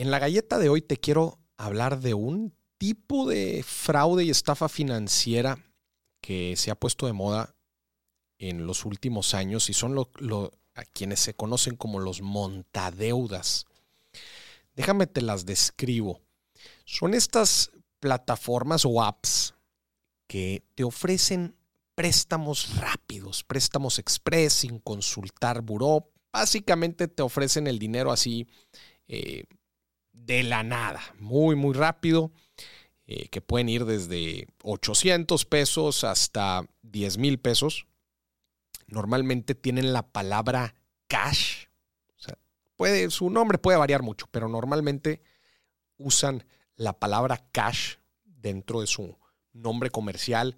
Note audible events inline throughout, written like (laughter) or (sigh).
En la galleta de hoy te quiero hablar de un tipo de fraude y estafa financiera que se ha puesto de moda en los últimos años y son lo, a quienes se conocen como los montadeudas. Déjame te las describo. Son estas plataformas o apps que te ofrecen préstamos rápidos, préstamos express sin consultar buró. Básicamente te ofrecen el dinero así eh, de la nada, muy, muy rápido, eh, que pueden ir desde 800 pesos hasta 10 mil pesos. Normalmente tienen la palabra cash. puede, su nombre puede variar mucho, pero normalmente usan la palabra cash dentro de su nombre comercial.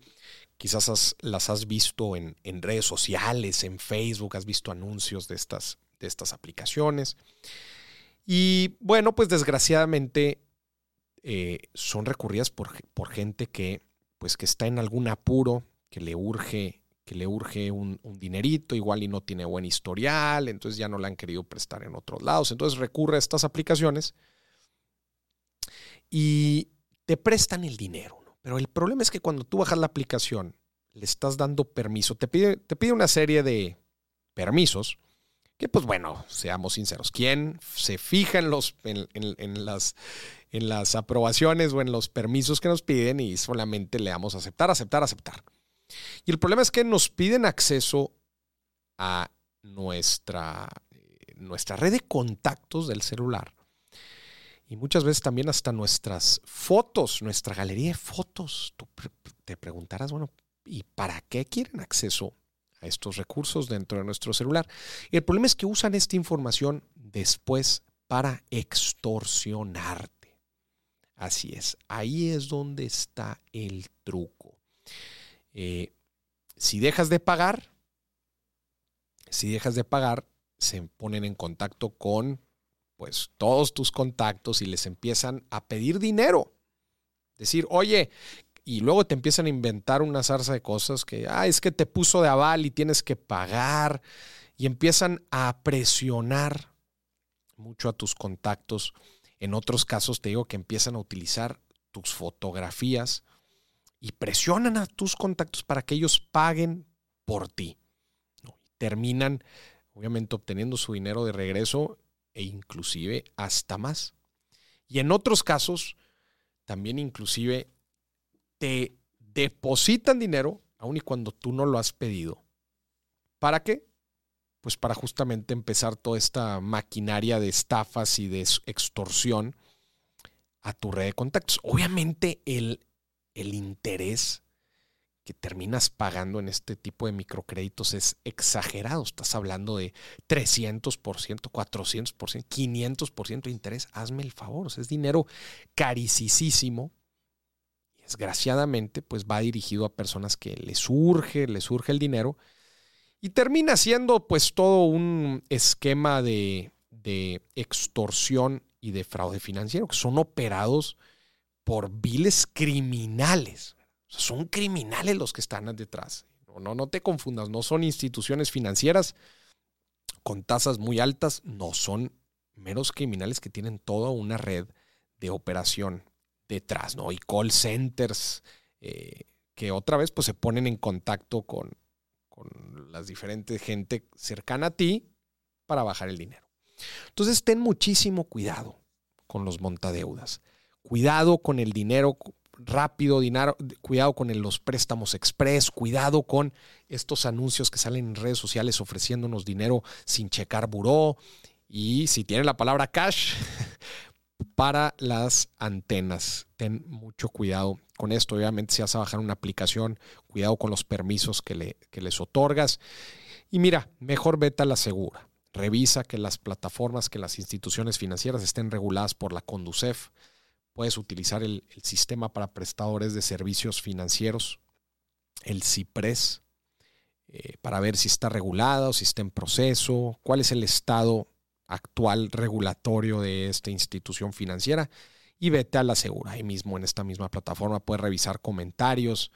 Quizás las has visto en, redes sociales, en Facebook, has visto anuncios de estas, de estas aplicaciones. Y bueno, pues desgraciadamente eh, son recurridas por, por, gente que, pues que está en algún apuro, que le urge, que le urge un, un, dinerito, igual y no tiene buen historial, entonces ya no le han querido prestar en otros lados. Entonces recurre a estas aplicaciones y te prestan el dinero. Pero el problema es que cuando tú bajas la aplicación, le estás dando permiso, te pide, te pide una serie de permisos que pues bueno, seamos sinceros, ¿quién se fija en, los, en, las, en las aprobaciones o en los permisos que nos piden y solamente le damos aceptar, aceptar, aceptar? Y el problema es que nos piden acceso a nuestra, eh, nuestra red de contactos del celular y muchas veces también hasta nuestras fotos, nuestra galería de fotos. Tú te preguntarás, bueno, ¿y para qué quieren acceso a estos recursos dentro de nuestro celular? Y el problema es que usan esta información después para extorsionarte. Así es, ahí es donde está el truco. Eh, si dejas de pagar, si dejas de pagar, se ponen en contacto con pues todos tus contactos y les empiezan a pedir dinero. Decir, oye, y luego te empiezan a inventar una zarza de cosas que, ah, es que te puso de aval y tienes que pagar. Y empiezan a presionar mucho a tus contactos. En otros casos te digo que empiezan a utilizar tus fotografías y presionan a tus contactos para que ellos paguen por ti. Terminan, obviamente, obteniendo su dinero de regreso e inclusive hasta más. Y en otros casos, también inclusive te depositan dinero, aun y cuando tú no lo has pedido. ¿Para qué? Pues para justamente empezar toda esta maquinaria de estafas y de extorsión a tu red de contactos. Obviamente el, el interés que terminas pagando en este tipo de microcréditos es exagerado. Estás hablando de 300%, 400%, 500% de interés. Hazme el favor, es dinero carísimo. Desgraciadamente, pues va dirigido a personas que les surge, les surge el dinero. Y termina siendo pues todo un esquema de, extorsión y de fraude financiero, que son operados por viles criminales son criminales los que están detrás. No, no, te confundas, no son instituciones financieras con tasas muy altas, no son meros criminales que tienen toda una red de operación detrás, ¿no? Y call centers eh, que otra vez pues se ponen en contacto con, con las diferentes gente cercana a ti para bajar el dinero. Entonces ten muchísimo cuidado con los montadeudas. Cuidado con el dinero rápido, dinero, cuidado con los préstamos express, cuidado con estos anuncios que salen en redes sociales ofreciéndonos dinero sin checar buró. Y si tiene la palabra cash, (laughs) para las antenas. Ten mucho cuidado con esto. Obviamente, si vas a bajar una aplicación, cuidado con los permisos que, le, que les otorgas. Y mira, mejor vete a la segura. Revisa que las plataformas, que las instituciones financieras estén reguladas por la Conducef Puedes utilizar el, sistema para prestadores de servicios financieros, el CIPRES, eh, para ver si está regulado, si está en proceso, cuál es el estado actual regulatorio de esta institución financiera y vete a la segura. Ahí mismo en esta misma plataforma puedes revisar comentarios,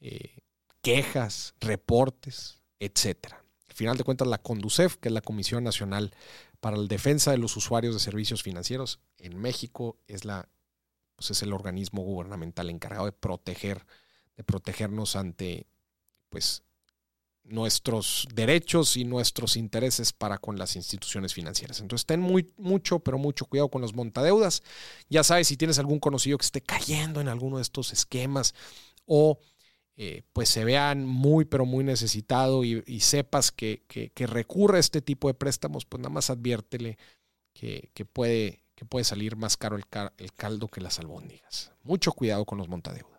eh, quejas, reportes, etc. Al final de cuentas, la CONDUCEF, que es la Comisión Nacional para la defensa de los usuarios de servicios financieros en México es la pues es el organismo gubernamental encargado de proteger de protegernos ante pues nuestros derechos y nuestros intereses para con las instituciones financieras. Entonces ten muy, mucho, pero mucho cuidado con los montadeudas. Ya sabes, si tienes algún conocido que esté cayendo en alguno de estos esquemas o eh, pues se vean muy, pero muy necesitado y, sepas que, recurre a este tipo de préstamos, pues nada más adviértele que, puede, que puede salir más caro el, el caldo que las albóndigas. Mucho cuidado con los montadeudas.